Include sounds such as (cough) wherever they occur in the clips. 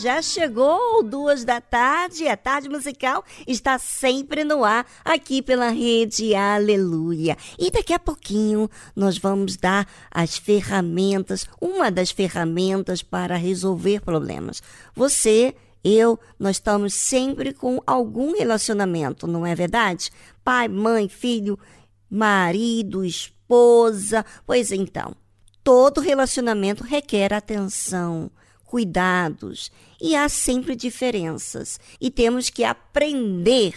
Já chegou, duas da tarde, a tarde musical está sempre no ar, aqui pela rede Aleluia. E daqui a pouquinho nós vamos dar as ferramentas, uma das ferramentas para resolver problemas. Você, eu, nós estamos sempre com algum relacionamento, não é verdade? Pai, mãe, filho, marido, esposa. Pois então, todo relacionamento requer atenção, cuidados e há sempre diferenças. E temos que aprender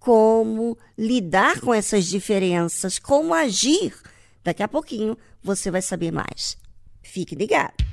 como lidar com essas diferenças, como agir. Daqui a pouquinho você vai saber mais. Fique ligado.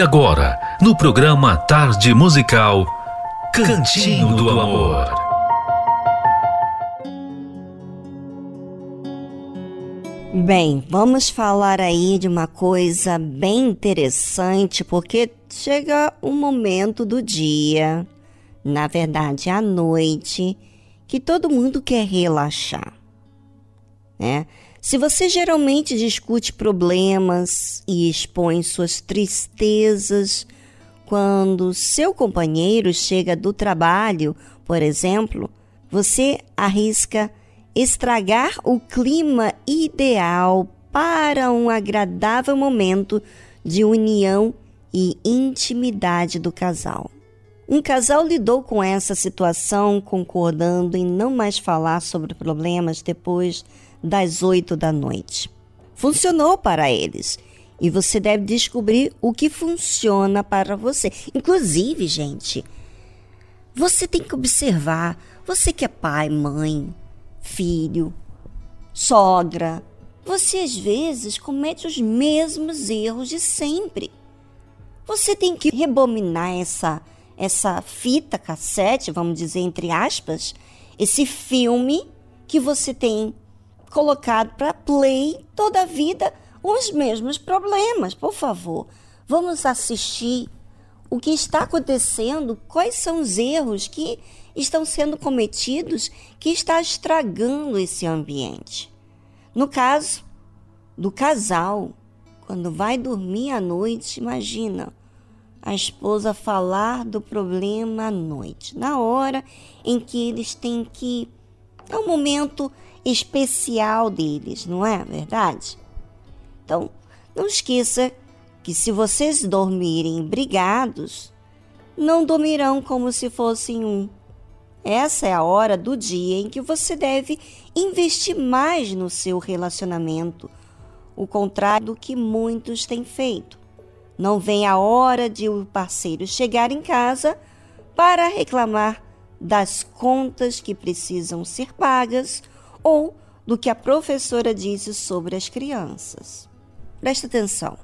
E agora, no programa Tarde Musical, Cantinho do Amor. Bem, vamos falar aí de uma coisa bem interessante, porque chega um momento do dia, na verdade à noite, que todo mundo quer relaxar, né? Se você geralmente discute problemas e expõe suas tristezas quando seu companheiro chega do trabalho, por exemplo, você arrisca estragar o clima ideal para um agradável momento de união e intimidade do casal. Um casal lidou com essa situação concordando em não mais falar sobre problemas depois das oito da noite. Funcionou para eles e você deve descobrir o que funciona para você. Inclusive, gente, você tem que observar, você que é pai, mãe, filho, sogra, você às vezes comete os mesmos erros de sempre. Você tem que rebobinar essa essa fita cassete, vamos dizer entre aspas, esse filme que você tem colocado para play toda a vida os mesmos problemas. Por favor, vamos assistir o que está acontecendo, quais são os erros que estão sendo cometidos que está estragando esse ambiente. No caso do casal, quando vai dormir à noite, imagina a esposa falar do problema à noite, na hora em que eles têm que. É um momento especial deles, não é verdade? Então, não esqueça que se vocês dormirem brigados, não dormirão como se fossem um. Essa é a hora do dia em que você deve investir mais no seu relacionamento, o contrário do que muitos têm feito. Não vem a hora de o parceiro chegar em casa para reclamar das contas que precisam ser pagas ou do que a professora disse sobre as crianças. Presta atenção.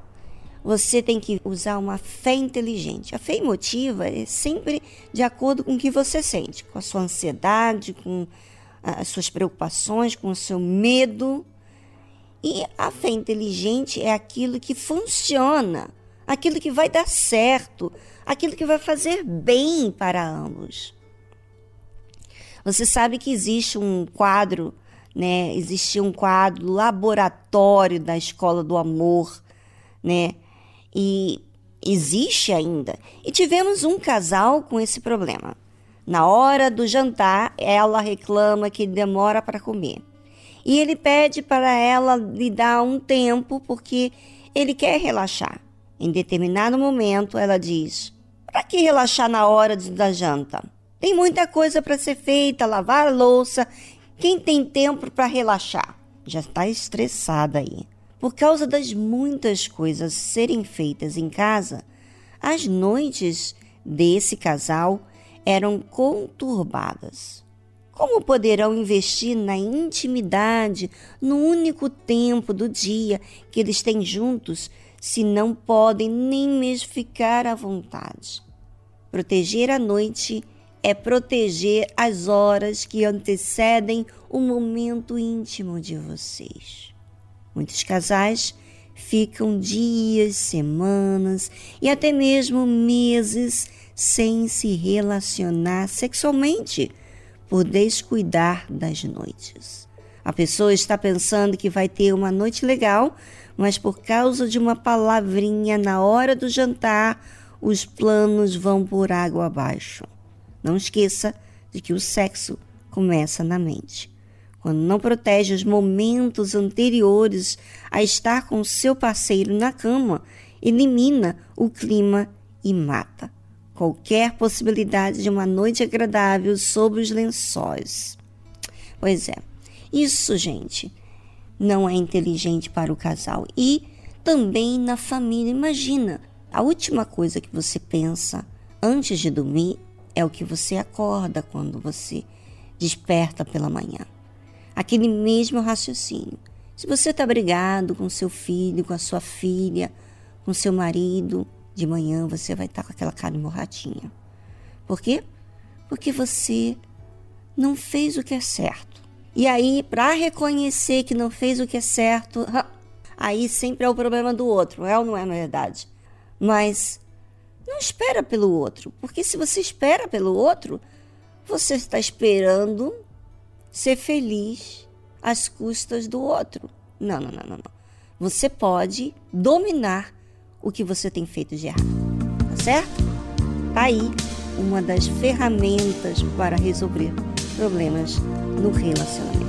Você tem que usar uma fé inteligente. A fé emotiva é sempre de acordo com o que você sente, com a sua ansiedade, com as suas preocupações, com o seu medo. E a fé inteligente é aquilo que funciona aquilo que vai dar certo, aquilo que vai fazer bem para ambos. Você sabe que existe um quadro, né? Existia um quadro laboratório da Escola do Amor, né? E existe ainda. E tivemos um casal com esse problema. Na hora do jantar, ela reclama que demora para comer. E ele pede para ela lhe dar um tempo porque ele quer relaxar. Em determinado momento, ela diz: Para que relaxar na hora da janta? Tem muita coisa para ser feita, lavar louça. Quem tem tempo para relaxar? Já está estressada aí. Por causa das muitas coisas serem feitas em casa, as noites desse casal eram conturbadas. Como poderão investir na intimidade no único tempo do dia que eles têm juntos se não podem nem mesmo ficar à vontade. Proteger a noite é proteger as horas que antecedem o momento íntimo de vocês. Muitos casais ficam dias, semanas e até mesmo meses sem se relacionar sexualmente por descuidar das noites. A pessoa está pensando que vai ter uma noite legal, mas por causa de uma palavrinha na hora do jantar, os planos vão por água abaixo. Não esqueça de que o sexo começa na mente. Quando não protege os momentos anteriores a estar com seu parceiro na cama, elimina o clima e mata qualquer possibilidade de uma noite agradável sob os lençóis. Pois é, isso, gente, não é inteligente para o casal. E também na família. Imagina, a última coisa que você pensa antes de dormir é o que você acorda quando você desperta pela manhã. Aquele mesmo raciocínio. Se você está brigado com seu filho, com a sua filha, com seu marido, de manhã você vai estar tá com aquela cara morradinha. Por quê? Porque você não fez o que é certo. E aí, para reconhecer que não fez o que é certo, (laughs) aí sempre é o problema do outro, é ou não é verdade? Mas não espera pelo outro, porque se você espera pelo outro, você está esperando ser feliz às custas do outro. Não, não, não, não, não. Você pode dominar o que você tem feito de errado. Tá certo? Tá aí uma das ferramentas para resolver problemas no relacionamento.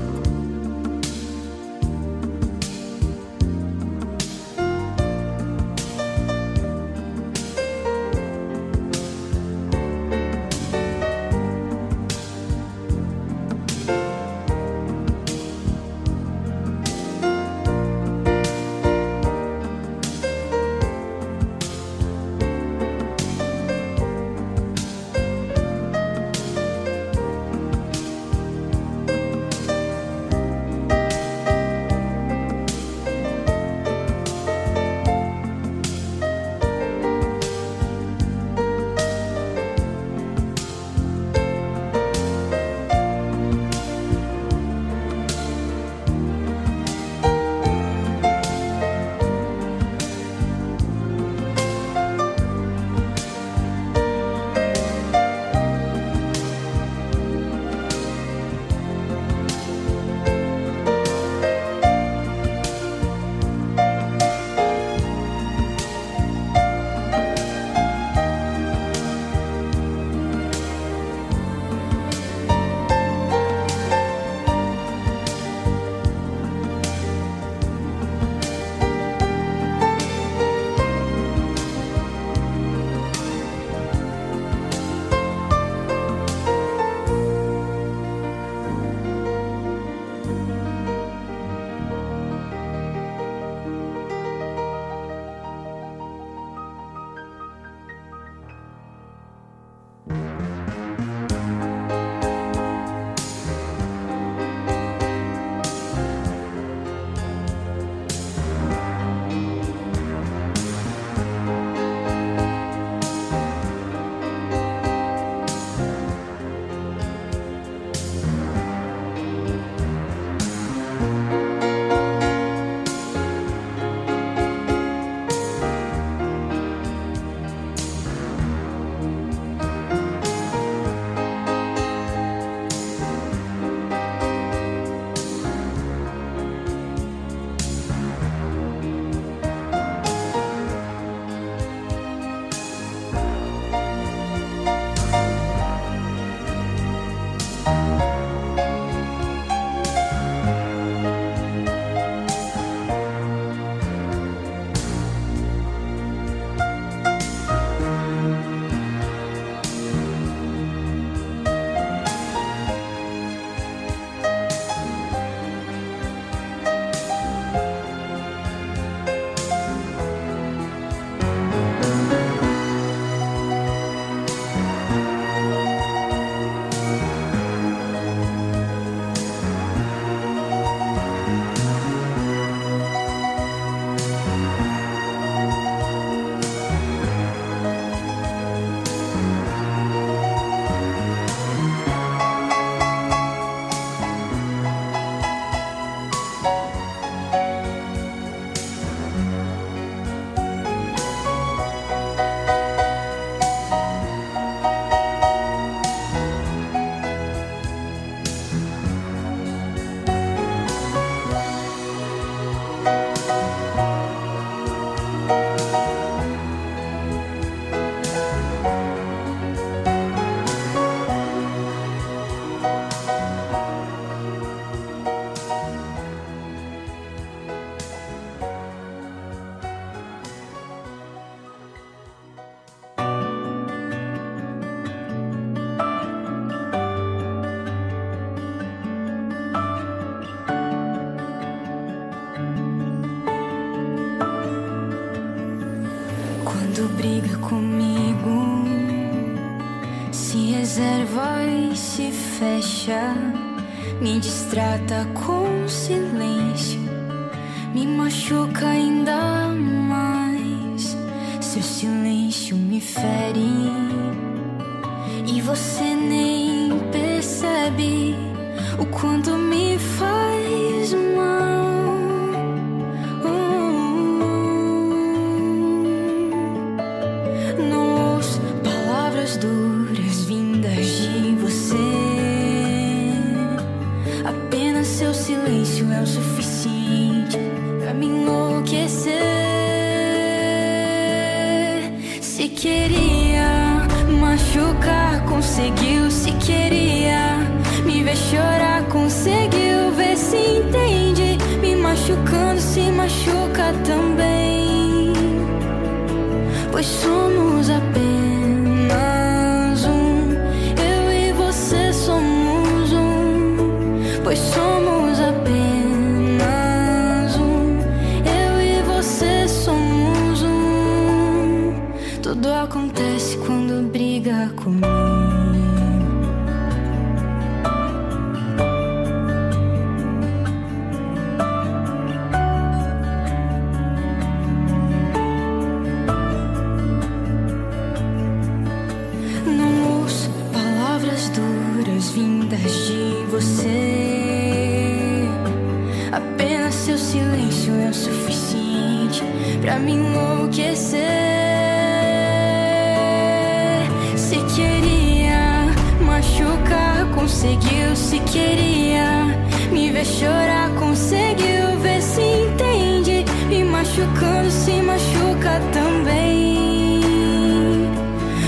chorar, conseguiu ver se entende. Me machucando, se machuca também.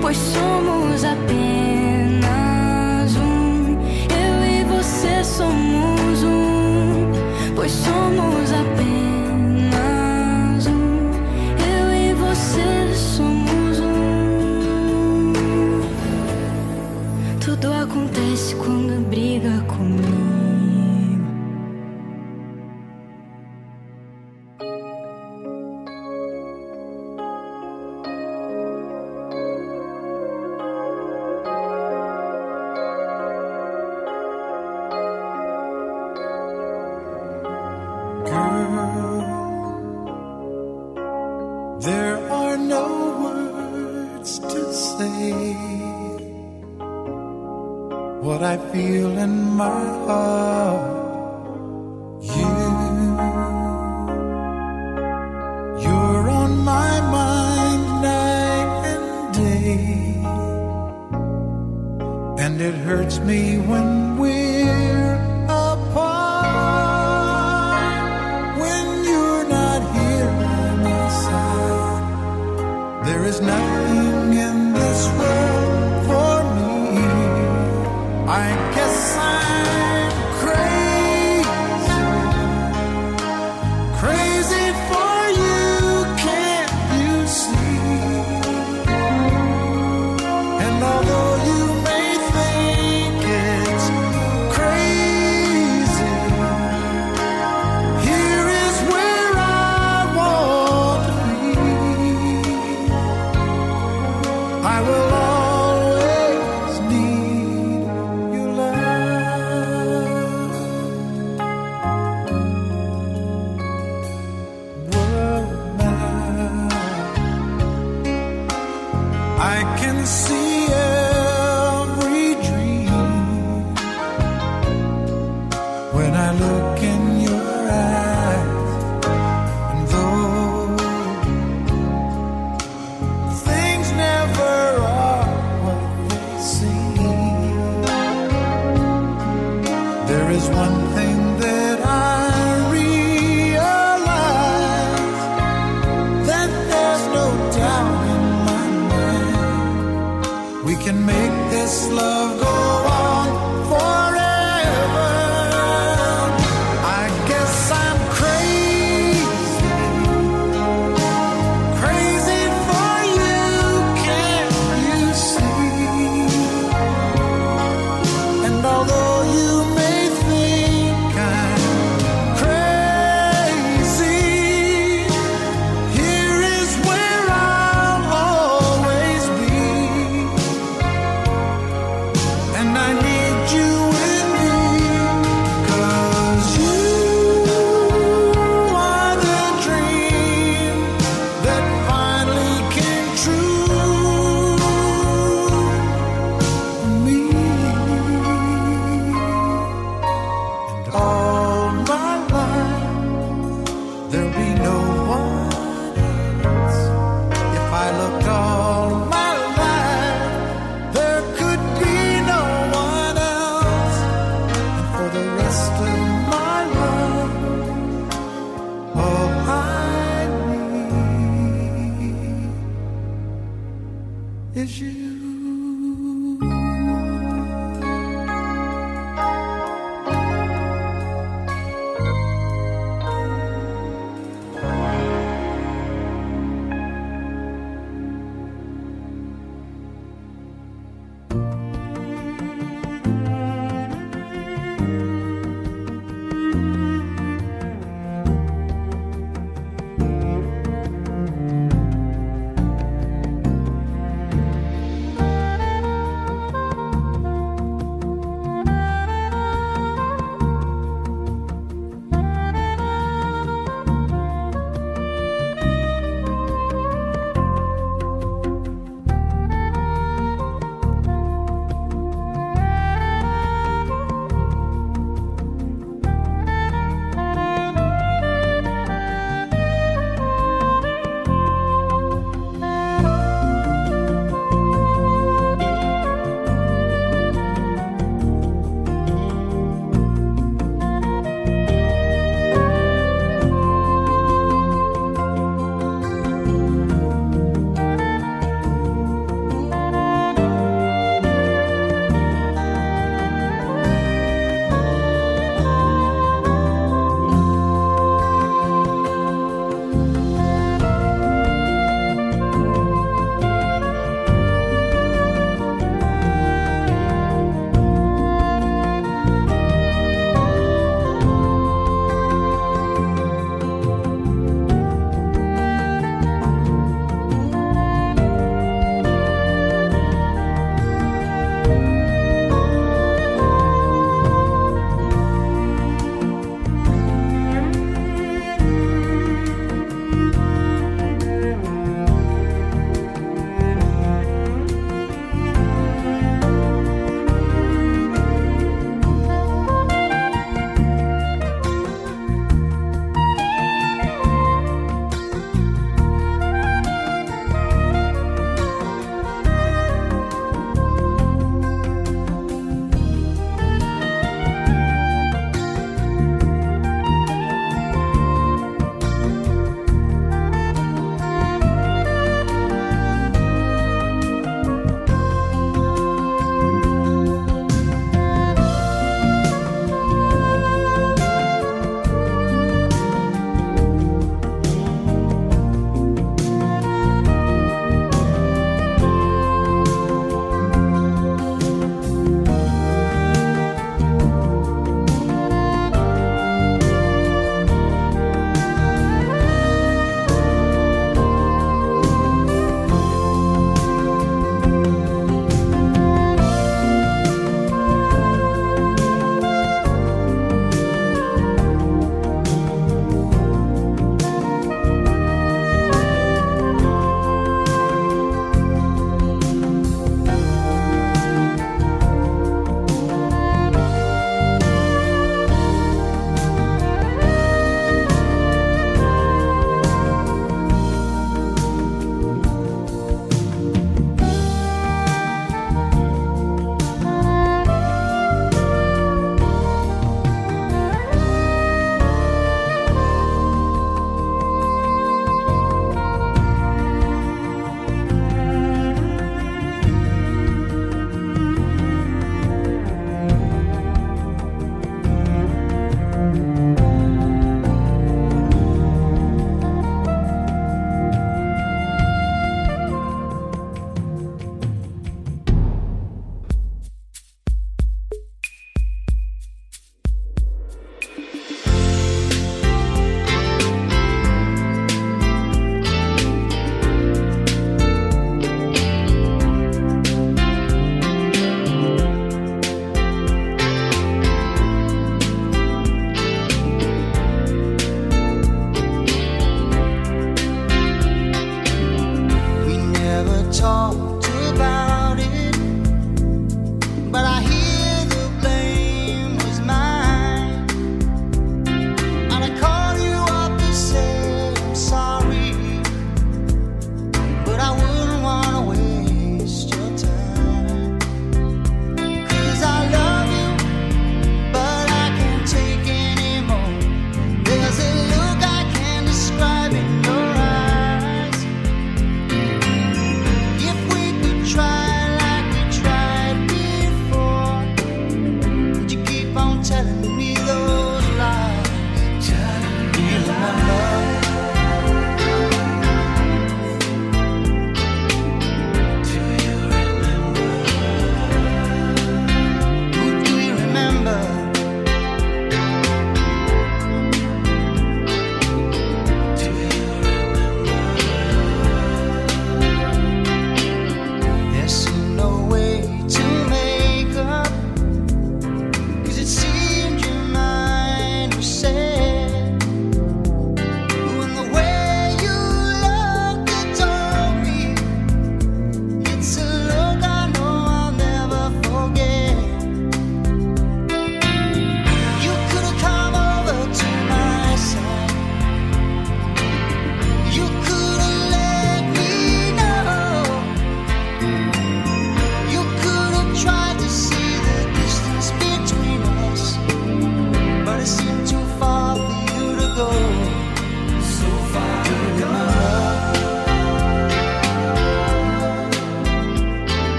Pois somos apenas um. Eu e você somos um. Pois somos apenas um. Eu e você somos um. Tudo acontece quando brilha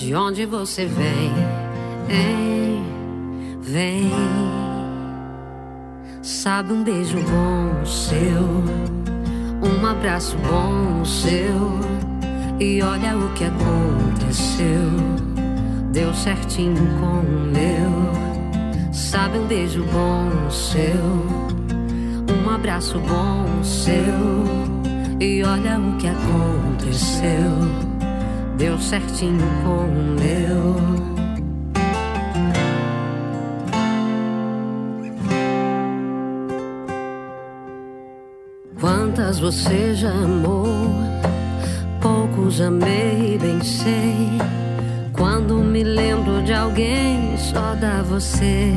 De onde você vem? Hein? Vem. Sabe um beijo bom seu, um abraço bom seu. E olha o que aconteceu. Deu certinho com o meu. Sabe um beijo bom seu, um abraço bom seu. E olha o que aconteceu. Deu certinho com o meu. Quantas você já amou? Poucos amei, bem sei. Quando me lembro de alguém, só dá você.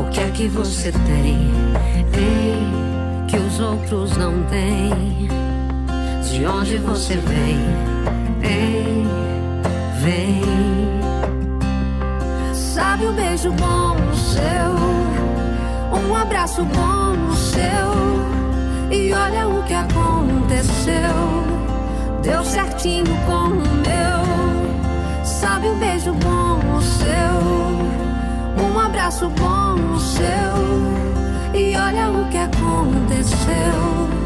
O que é que você tem? Ei, que os outros não têm. De onde você vem? Ei, vem. Sabe o beijo bom seu? Um abraço bom seu. E olha o que aconteceu. Deu certinho com o meu. Sabe um beijo bom o seu. Um abraço bom o seu. E olha o que aconteceu.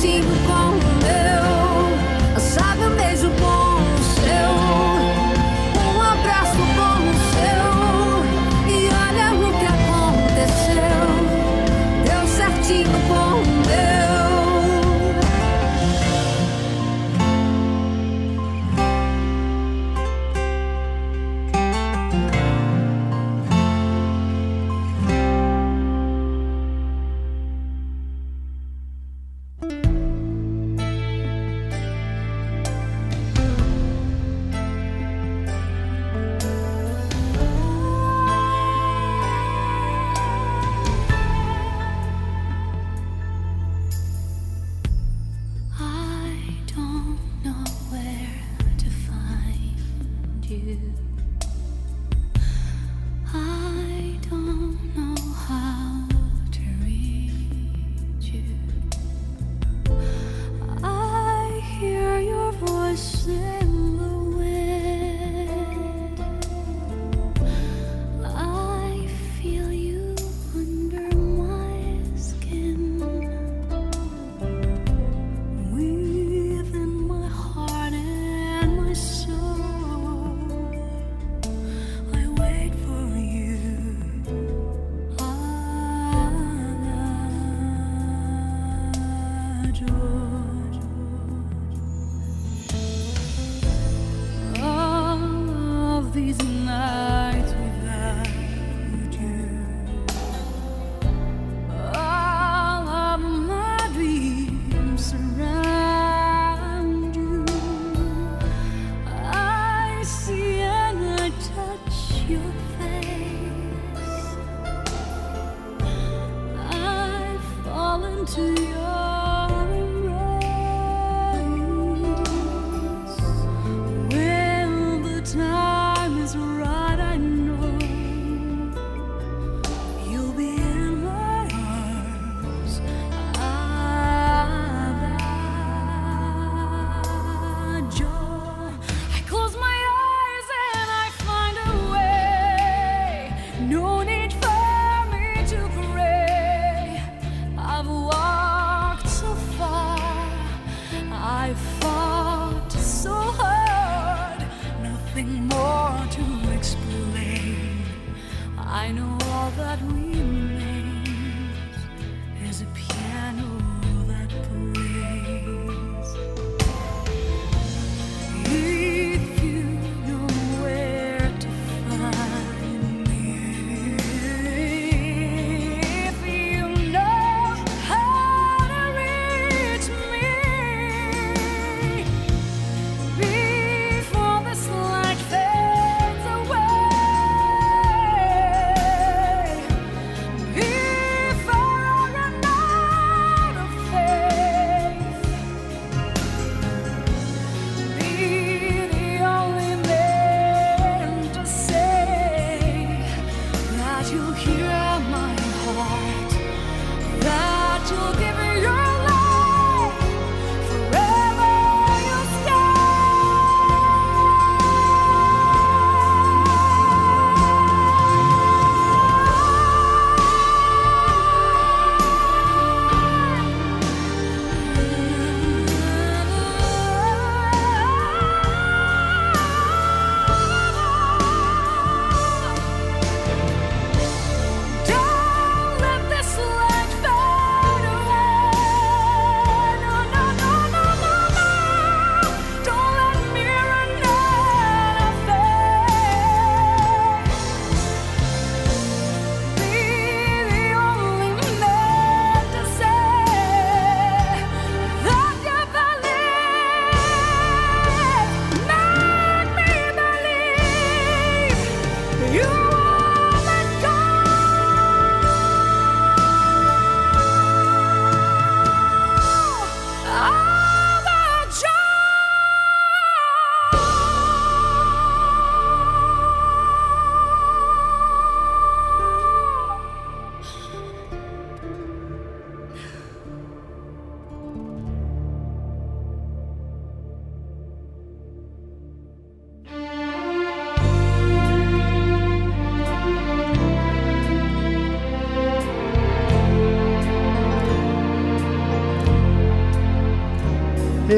contigo com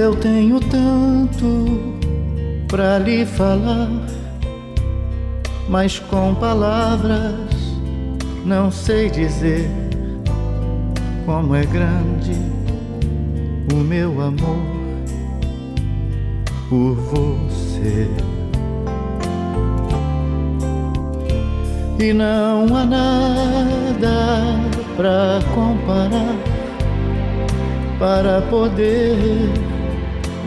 Eu tenho tanto pra lhe falar, mas com palavras não sei dizer como é grande o meu amor por você. E não há nada pra comparar para poder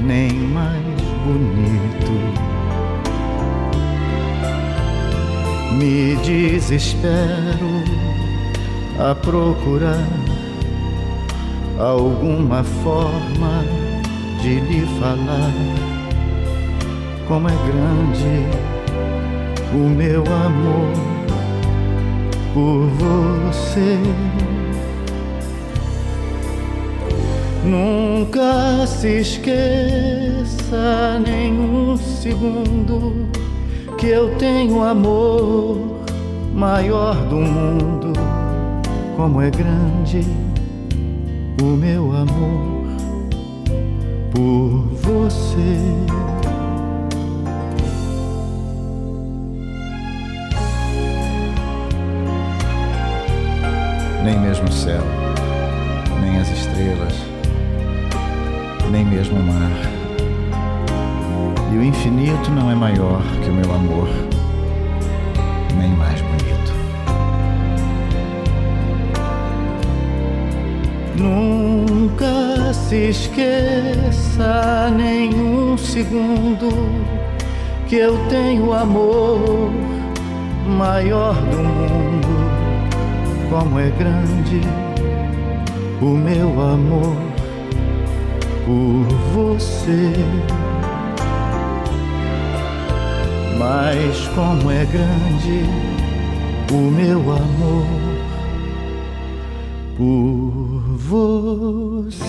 nem mais bonito. Me desespero a procurar alguma forma de lhe falar como é grande o meu amor por você. Nunca se esqueça nem um segundo que eu tenho amor maior do mundo. Como é grande o meu amor por você. Nem mesmo o céu, nem as estrelas, nem mesmo o mar e o infinito não é maior que o meu amor, nem mais bonito. Nunca se esqueça nem um segundo que eu tenho amor maior do mundo. Como é grande o meu amor por você. Mas como é grande o meu amor por você.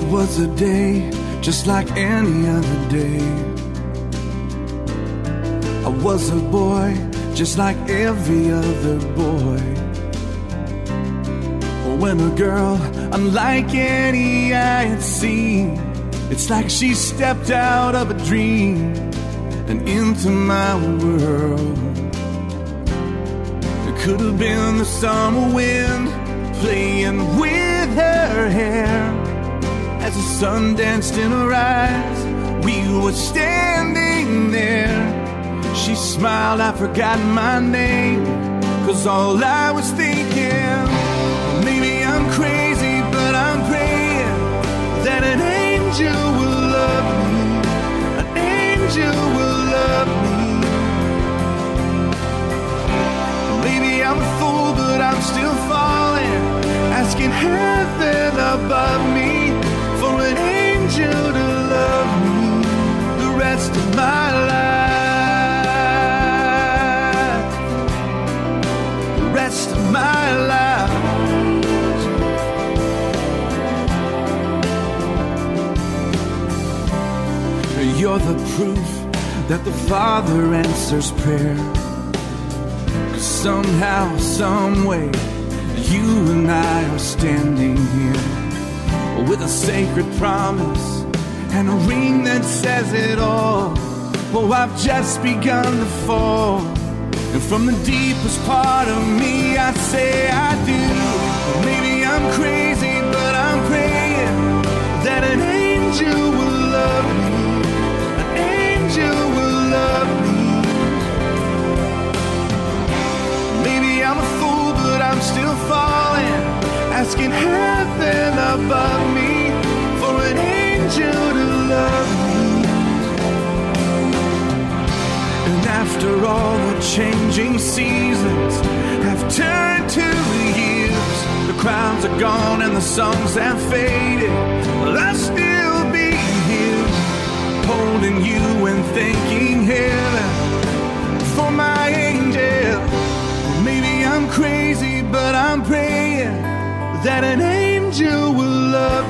It was a day just like any other day. I was a boy just like every other boy. When a girl, unlike any I had seen, it's like she stepped out of a dream and into my world. It could have been the summer wind playing with her hair sun danced in her eyes. We were standing there. She smiled, I forgot my name. Cause all I was thinking, maybe I'm crazy, but I'm praying that an angel will love me. An angel will love me. Maybe I'm a fool, but I'm still falling. Asking heaven above me angel to love me the rest of my life. The rest of my life. You're the proof that the Father answers prayer. 'Cause somehow, someway, you and I are standing here with a sacred promise and a ring that says it all. Oh, I've just begun to fall. And from the deepest part of me, I say I do. Maybe I'm crazy, but I'm praying that an angel will love me. An angel will love me. Maybe I'm a fool, but I'm still falling. Asking heaven above me angel to love me. And after all the changing seasons have turned to the years, the crowds are gone and the songs have faded. Will I still be here, holding you and thanking heaven for my angel? Maybe I'm crazy, but I'm praying that an angel will love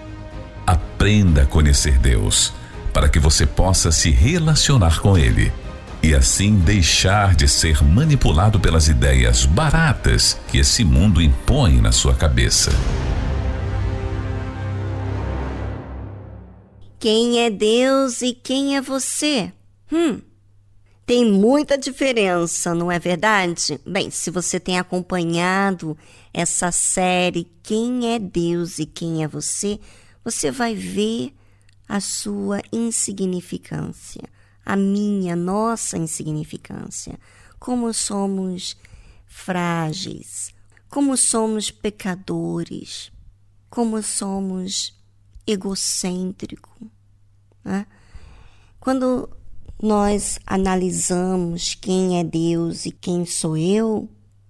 Aprenda a conhecer Deus, para que você possa se relacionar com Ele e assim deixar de ser manipulado pelas ideias baratas que esse mundo impõe na sua cabeça. Quem é Deus e quem é você? Hum, tem muita diferença, não é verdade? Bem, se você tem acompanhado essa série Quem é Deus e quem é você, você vai ver a sua insignificância, a minha, nossa insignificância, como somos frágeis, como somos pecadores, como somos egocêntricos. Né? Quando nós analisamos quem é Deus e quem sou eu,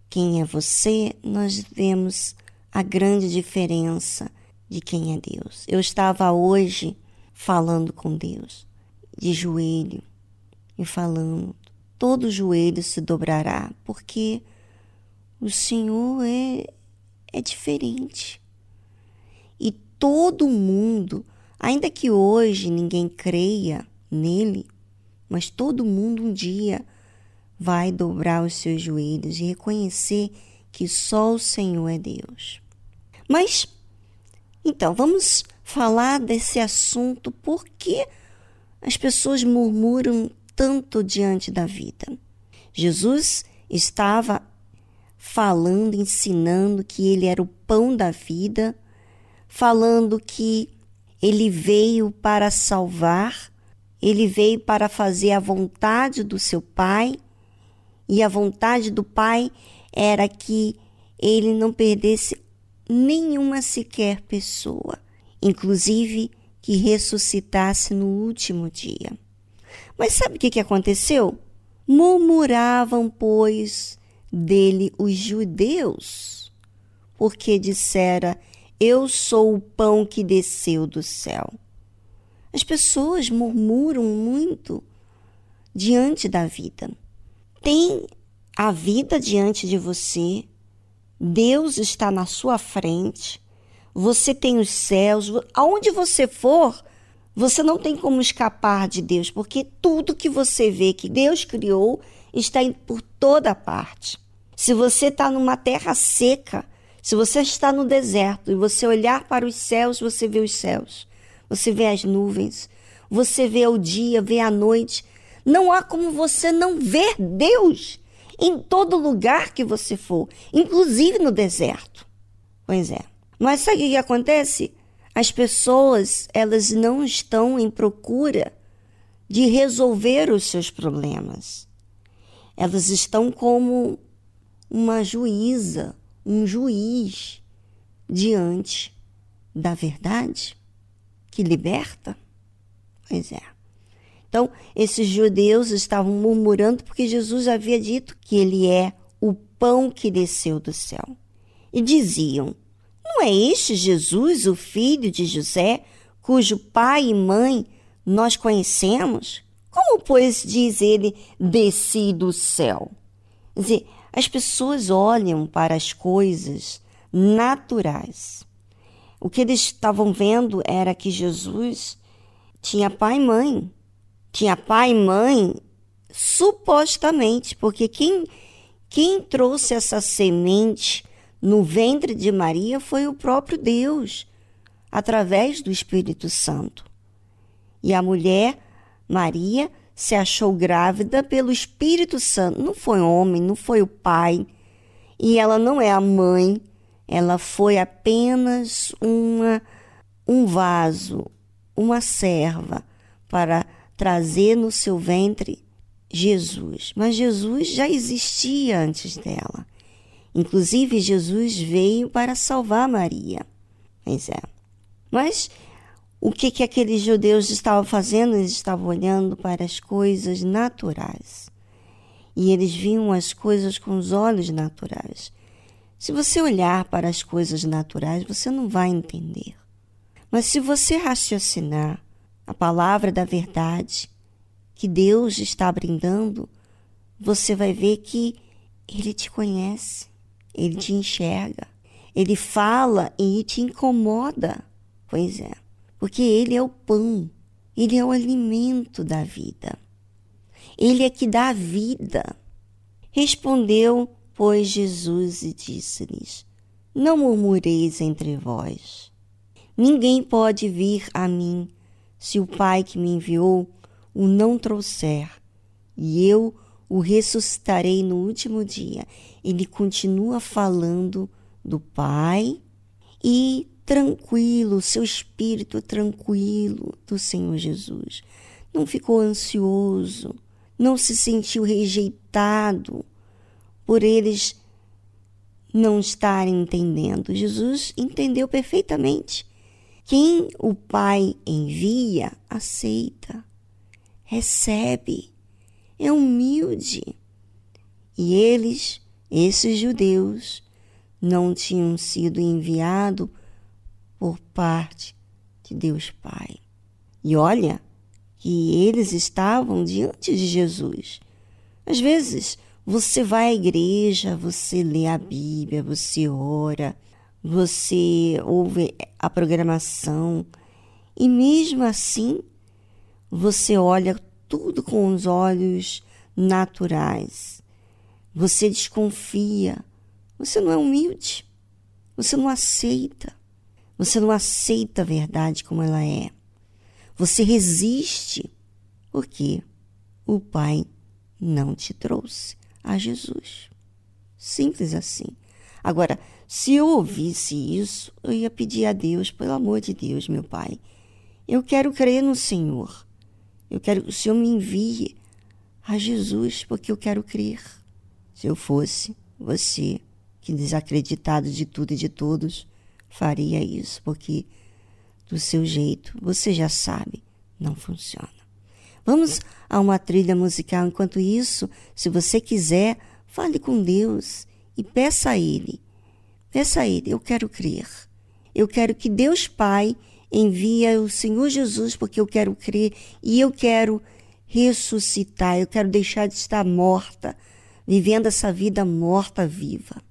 quem é você, nós vemos a grande diferença de quem é Deus. Eu estava hoje falando com Deus, de joelho, e falando: todo joelho se dobrará, porque o Senhor é, é diferente. E todo mundo, ainda que hoje ninguém creia nele, mas todo mundo um dia vai dobrar os seus joelhos e reconhecer que só o Senhor é Deus. Mas, então, vamos falar desse assunto, por que as pessoas murmuram tanto diante da vida? Jesus estava falando, ensinando que ele era o pão da vida, falando que ele veio para salvar ele veio para fazer a vontade do seu pai, e a vontade do pai era que ele não perdesse nenhuma sequer pessoa, inclusive que ressuscitasse no último dia. Mas sabe o que, aconteceu? Murmuravam, pois, dele os judeus, porque dissera: Eu sou o pão que desceu do céu. As pessoas murmuram muito diante da vida. Tem a vida diante de você, Deus está na sua frente, você tem os céus, aonde você for, você não tem como escapar de Deus, porque tudo que você vê que Deus criou está por toda parte. Se você está numa terra seca, se você está no deserto e você olhar para os céus, você vê os céus você vê as nuvens, você vê o dia, vê a noite. Não há como você não ver Deus em todo lugar que você for, inclusive no deserto. Pois é. Mas sabe o que acontece? As pessoas, elas não estão em procura de resolver os seus problemas. Elas estão como uma juíza, um juiz diante da verdade que liberta? Pois é. Então, esses judeus estavam murmurando porque Jesus havia dito que ele é o pão que desceu do céu. E diziam: Não é este Jesus, o filho de José, cujo pai e mãe nós conhecemos? Como, pois, diz ele, desci do céu? Quer dizer, as pessoas olham para as coisas naturais o que eles estavam vendo era que Jesus tinha pai e mãe. Tinha pai e mãe, supostamente, porque quem, quem trouxe essa semente no ventre de Maria foi o próprio Deus, através do Espírito Santo. E a mulher, Maria, se achou grávida pelo Espírito Santo. Não foi homem, não foi o pai. E ela não é a mãe ela foi apenas uma, um vaso, uma serva para trazer no seu ventre Jesus. Mas Jesus já existia antes dela. Inclusive, Jesus veio para salvar Maria. Pois é. Mas o que, que aqueles judeus estavam fazendo? Eles estavam olhando para as coisas naturais. E eles viam as coisas com os olhos naturais. Se você olhar para as coisas naturais, você não vai entender. Mas se você raciocinar a palavra da verdade que Deus está brindando, você vai ver que Ele te conhece, Ele te enxerga, Ele fala e te incomoda. Pois é, porque Ele é o pão, Ele é o alimento da vida. Ele é que dá vida. Respondeu, pois, Jesus e disse-lhes: Não murmureis entre vós. Ninguém pode vir a mim se o Pai que me enviou o não trouxer, e eu o ressuscitarei no último dia. Ele continua falando do Pai e tranquilo, seu espírito tranquilo do Senhor Jesus. Não ficou ansioso, não se sentiu rejeitado por eles não estarem entendendo. Jesus entendeu perfeitamente. Quem o Pai envia, aceita, recebe, é humilde. E eles, esses judeus, não tinham sido enviados por parte de Deus Pai. E olha, que eles estavam diante de Jesus. Às vezes, você vai à igreja, você lê a Bíblia, você ora, você ouve a programação, e mesmo assim, você olha tudo com os olhos naturais. Você desconfia. Você não é humilde. Você não aceita. Você não aceita a verdade como ela é. Você resiste porque o Pai não te trouxe a Jesus. Simples assim. Agora, se eu ouvisse isso, eu ia pedir a Deus, pelo amor de Deus, meu Pai, eu quero crer no Senhor. Eu quero que o Senhor me envie a Jesus, porque eu quero crer. Se eu fosse você, que desacreditado de tudo e de todos, faria isso, porque do seu jeito, você já sabe, não funciona. Vamos a uma trilha musical. Enquanto isso, se você quiser, fale com Deus e peça a Ele. Peça a Ele, eu quero crer. Eu quero que Deus Pai envie o Senhor Jesus, porque eu quero crer e eu quero ressuscitar. Eu quero deixar de estar morta, vivendo essa vida morta viva.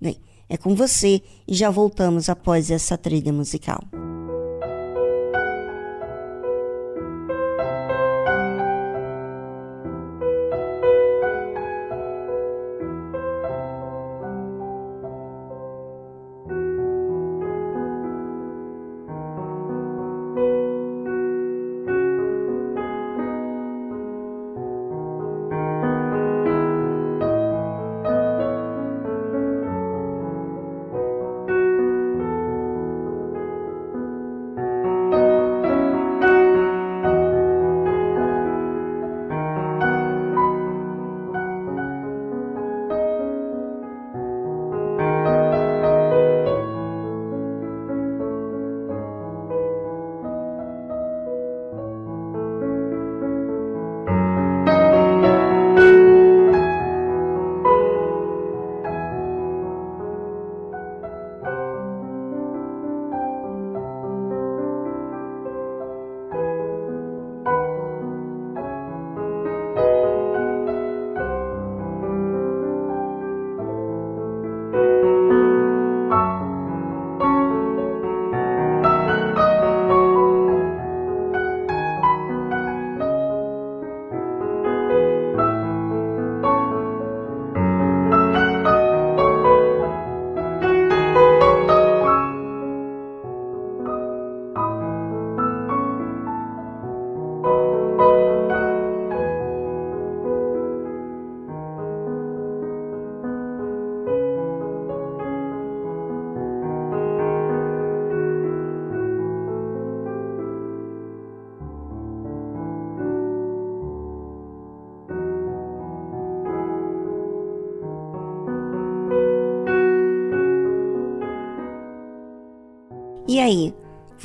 Bem, é com você e já voltamos após essa trilha musical.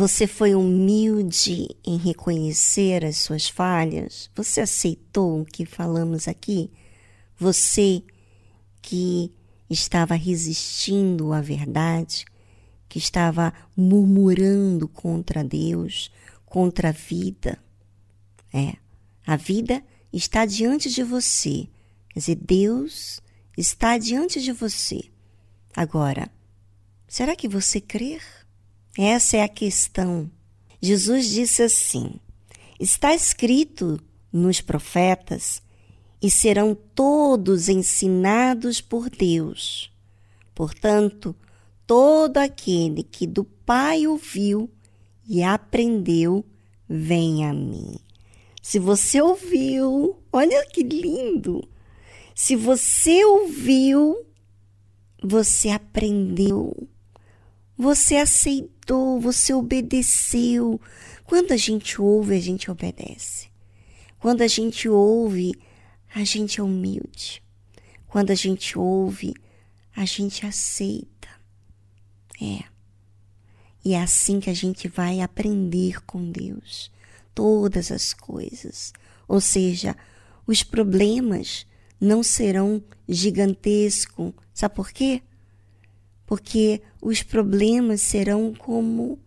Você foi humilde em reconhecer as suas falhas? Você aceitou o que falamos aqui? Você que estava resistindo à verdade, que estava murmurando contra Deus, contra a vida. É, a vida está diante de você. Quer dizer, Deus está diante de você. Agora, será que você crer? Essa é a questão. Jesus disse assim: Está escrito nos profetas, e serão todos ensinados por Deus. Portanto, todo aquele que do Pai ouviu e aprendeu, vem a mim. Se você ouviu, olha que lindo! Se você ouviu, você aprendeu, você aceitou, você obedeceu. Quando a gente ouve, a gente obedece. Quando a gente ouve, a gente é humilde. Quando a gente ouve, a gente aceita. É. E é assim que a gente vai aprender com Deus todas as coisas. Ou seja, os problemas não serão gigantescos. Sabe por quê? Porque os problemas serão como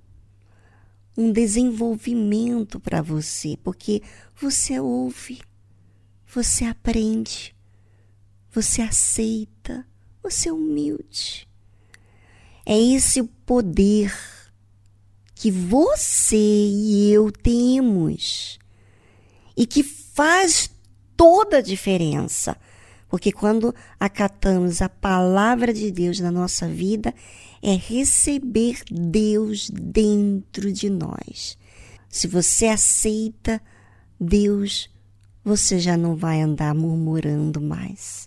um desenvolvimento para você, porque você ouve, você aprende, você aceita, você é humilde. É esse o poder que você e eu temos e que faz toda a diferença. Porque quando acatamos a palavra de Deus na nossa vida, é receber Deus dentro de nós. Se você aceita Deus, você já não vai andar murmurando mais.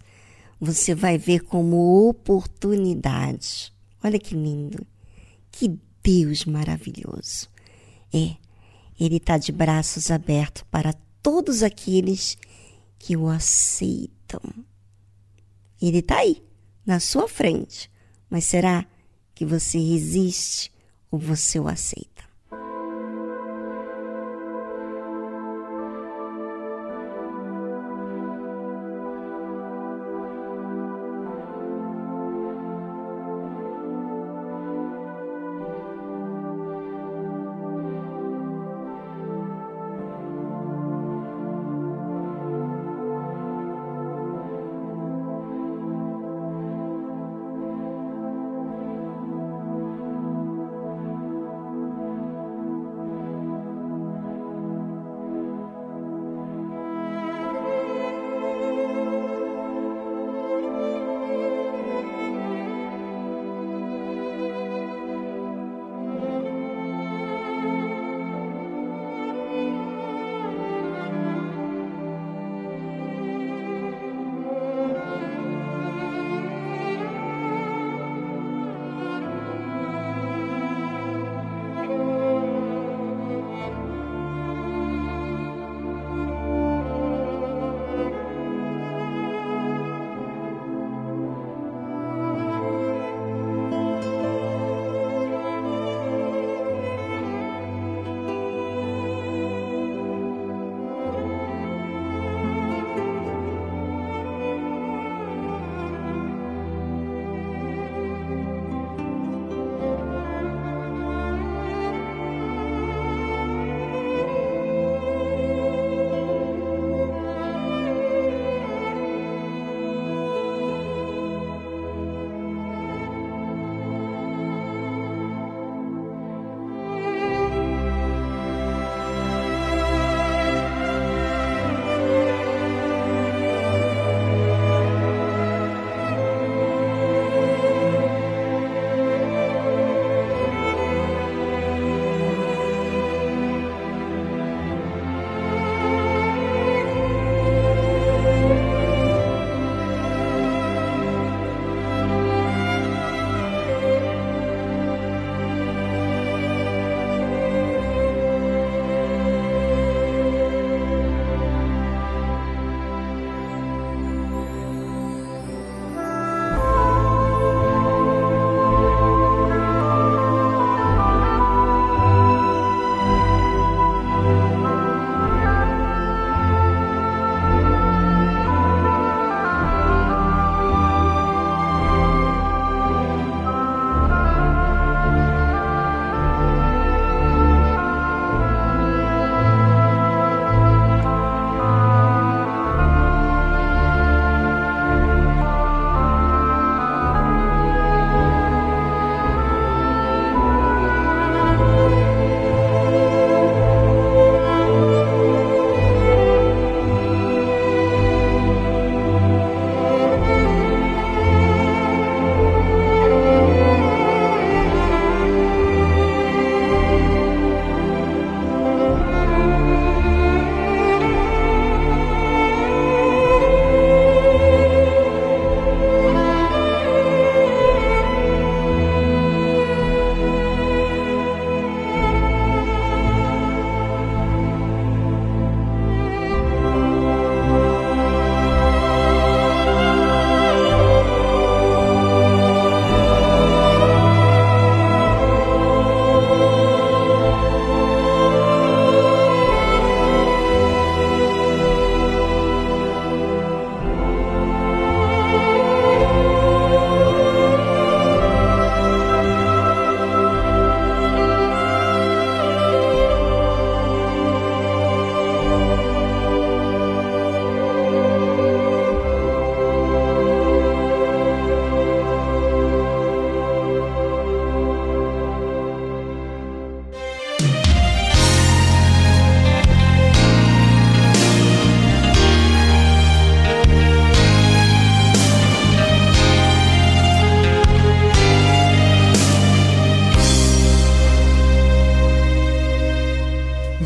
Você vai ver como oportunidade. Olha que lindo. Que Deus maravilhoso. É, Ele está de braços abertos para todos aqueles que o aceitam. Ele está aí, na sua frente. Mas será que você resiste ou você o aceita?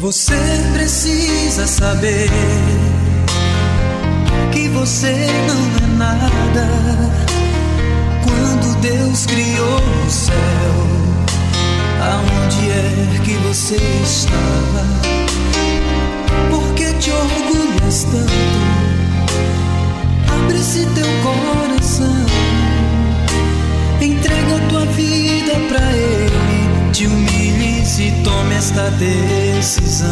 Você precisa saber que você não é nada. Quando Deus criou o céu, aonde é que você estava? Por que te orgulhas tanto? Abre-se teu coração, entrega tua vida pra Ele, te humilhes e tome esta decisão.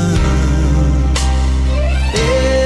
Ele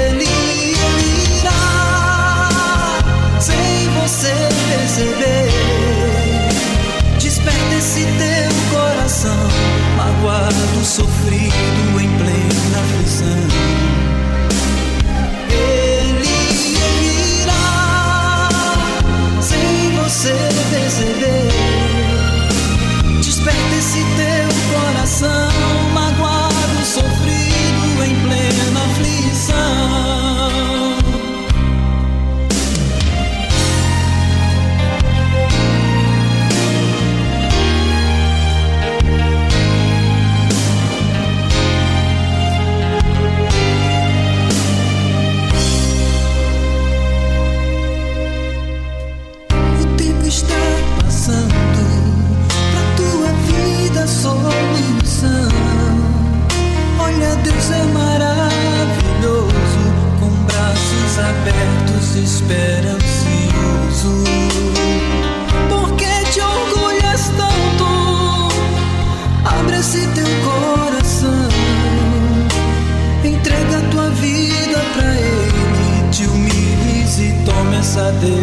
tome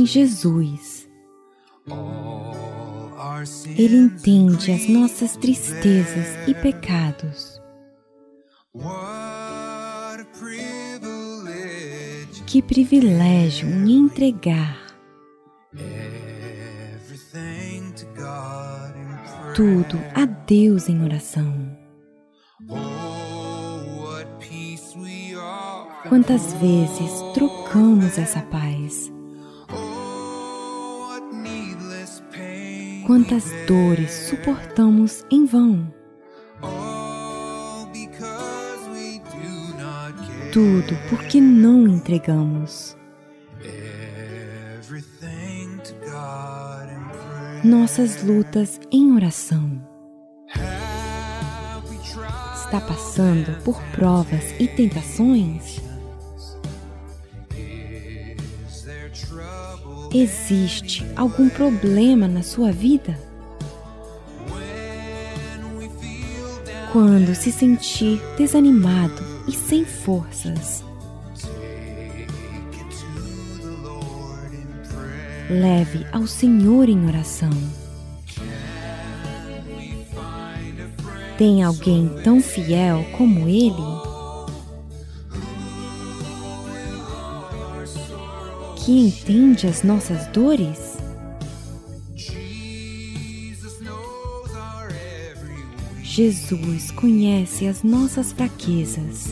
Em Jesus. Ele entende as nossas tristezas e pecados. Que privilégio em entregar tudo a Deus em oração. Quantas vezes trocamos essa paz? Quantas dores suportamos em vão? Tudo porque não entregamos nossas lutas em oração. Está passando por provas e tentações? Existe algum problema na sua vida? Quando se sentir desanimado e sem forças, leve ao Senhor em oração. Tem alguém tão fiel como Ele? Que entende as nossas dores? Jesus conhece as nossas fraquezas.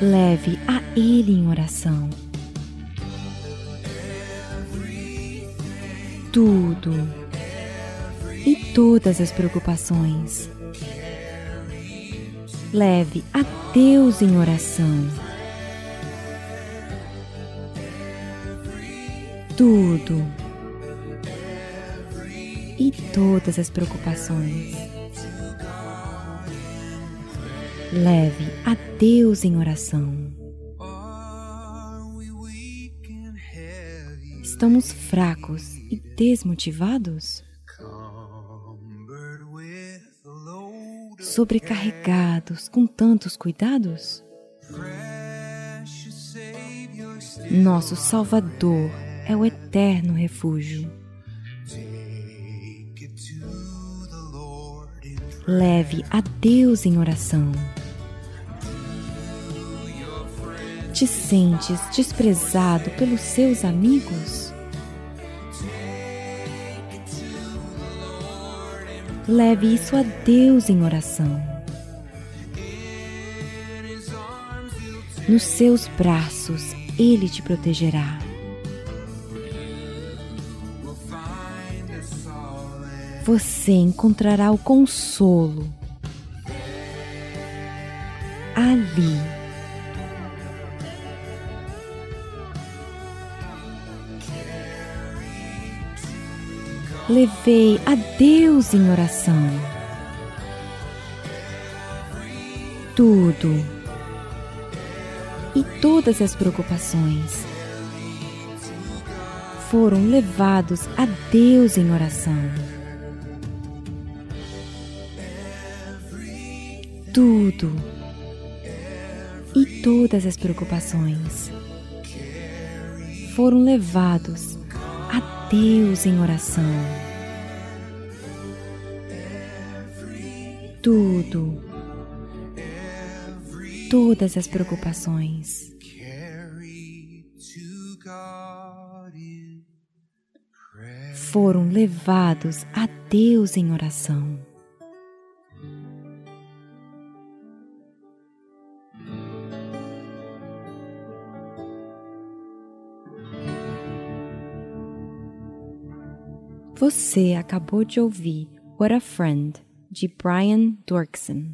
Leve a Ele em oração. Tudo e todas as preocupações. Leve a Deus em oração. Tudo e todas as preocupações. Leve a Deus em oração. Estamos fracos e desmotivados? Sobrecarregados com tantos cuidados? Nosso Salvador é o eterno refúgio. Leve a Deus em oração. Te sentes desprezado pelos seus amigos? Leve isso a Deus em oração. Nos seus braços, Ele te protegerá. Você encontrará o consolo ali. Levei a Deus em oração. Tudo e todas as preocupações foram levados a Deus em oração. Tudo e todas as preocupações foram levados a Deus em oração. Tudo, todas as preocupações foram levados a Deus em oração. Você acabou de ouvir What a Friend, de Brian Dorkson.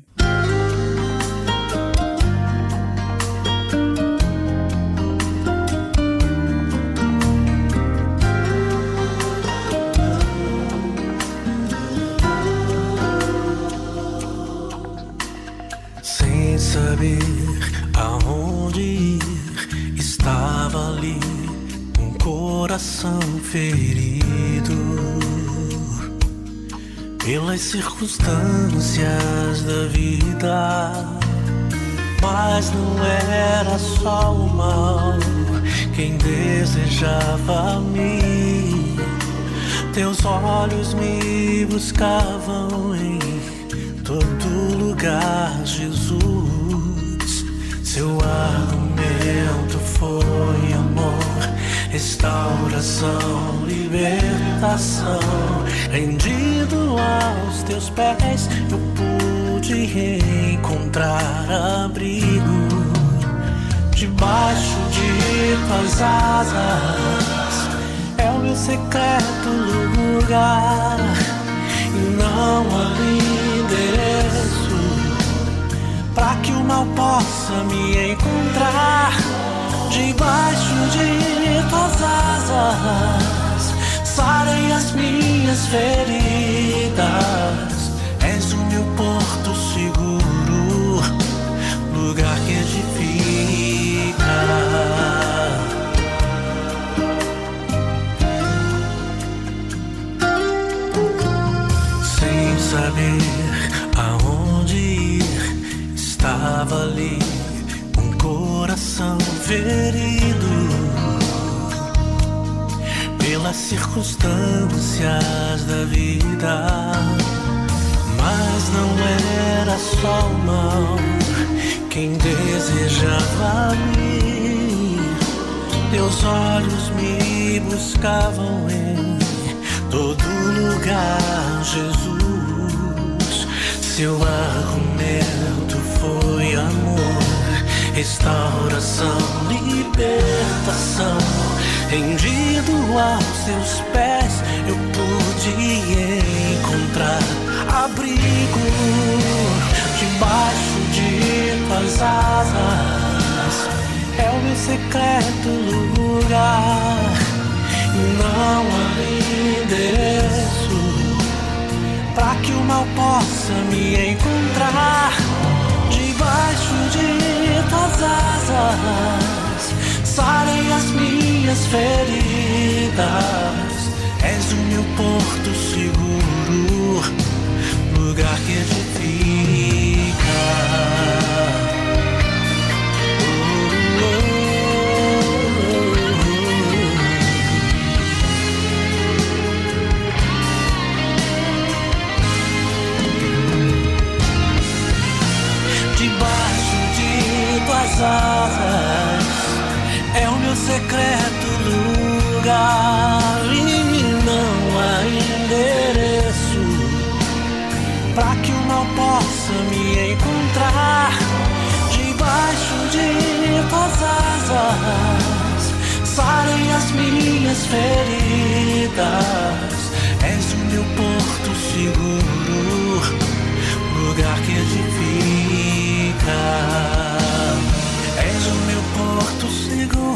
Sem saber aonde ir, estava ali um coração ferido. Pelas circunstâncias da vida. Mas não era só o mal quem desejava me. Teus olhos me buscavam em todo lugar, Jesus. Seu argumento foi amor, restauração, libertação. Rendido aos teus pés, eu pude encontrar abrigo debaixo de tuas asas. É o meu secreto lugar e não há endereço para que o mal possa me encontrar debaixo de tuas asas. Sarem as minhas feridas, és o meu porto seguro, lugar que edifica. Sem saber aonde ir, estava ali ferido pelas circunstâncias da vida. Mas não era só o mal quem desejava me. Teus olhos me buscavam em todo lugar, Jesus. Seu argumento foi amor, restauração, libertação. Rendido aos teus pés, eu pude encontrar abrigo debaixo de tuas asas. É o meu secreto lugar. Não há endereço para que o mal possa me encontrar debaixo de tuas asas. Sarem as minhas feridas. És o meu porto seguro, lugar que edifica. É o meu secreto lugar e não há endereço para que o mal possa me encontrar debaixo de tuas asas. Sarem as minhas feridas és o meu porto seguro lugar que edifica porto seguro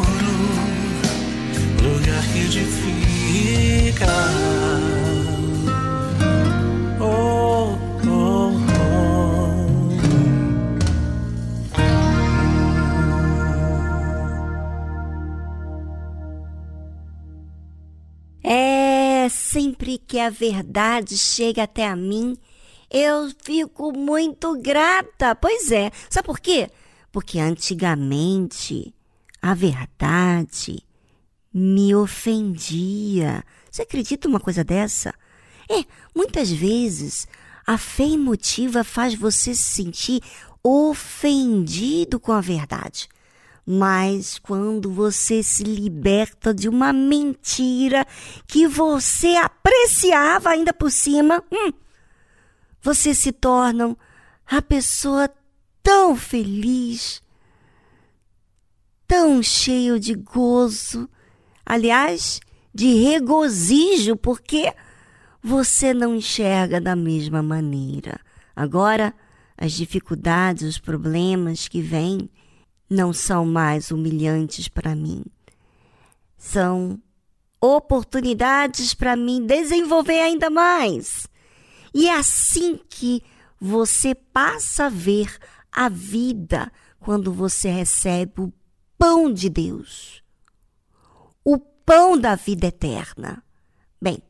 lugar que edifica oh, oh, oh. É, sempre que a verdade chega até a mim, eu fico muito grata. Pois é. Sabe por quê? Porque antigamente a verdade me ofendia. Você acredita uma coisa dessa? É, muitas vezes a fé emotiva faz você se sentir ofendido com a verdade. Mas quando você se liberta de uma mentira que você apreciava ainda por cima, hum, você se torna a pessoa tão feliz, tão cheio de gozo, aliás, de regozijo, porque você não enxerga da mesma maneira. Agora, as dificuldades, os problemas que vêm não são mais humilhantes para mim. São oportunidades para mim desenvolver ainda mais. E é assim que você passa a ver a vida quando você recebe o pão de Deus. O pão da vida eterna. Bem,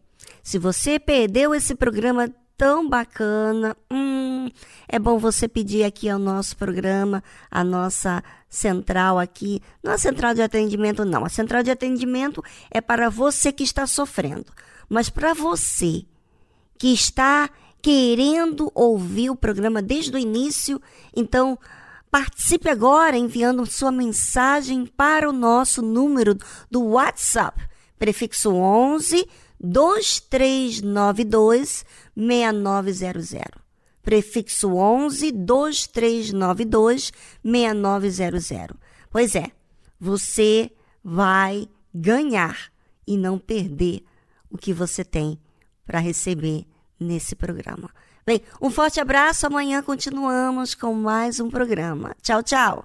se você perdeu esse programa tão bacana. Hum, é bom você pedir aqui ao nosso programa, a nossa central aqui. Não a central de atendimento, não. A central de atendimento é para você que está sofrendo. Mas para você que está querendo ouvir o programa desde o início, então participe agora enviando sua mensagem para o nosso número do WhatsApp, prefixo 11 2392 6900. Prefixo 11 2392 6900. Pois é, você vai ganhar e não perder o que você tem para receber nesse programa. Bem, um forte abraço. Amanhã continuamos com mais um programa. Tchau, tchau.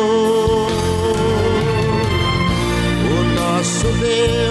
Nosso Deus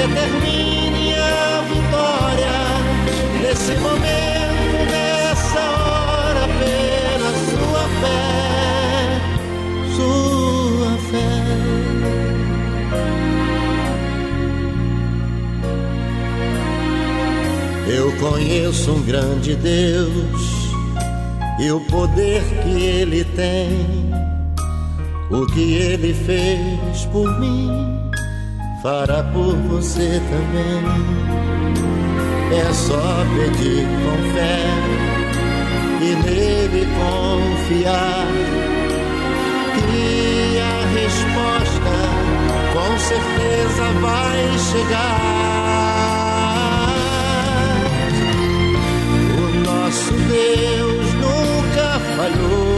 Determine a vitória nesse momento, nessa hora, pela sua fé, sua fé. Eu conheço um grande Deus e o poder que ele tem, o que ele fez por mim fará por você também. É só pedir com fé e nele confiar que a resposta com certeza vai chegar. O nosso Deus nunca falhou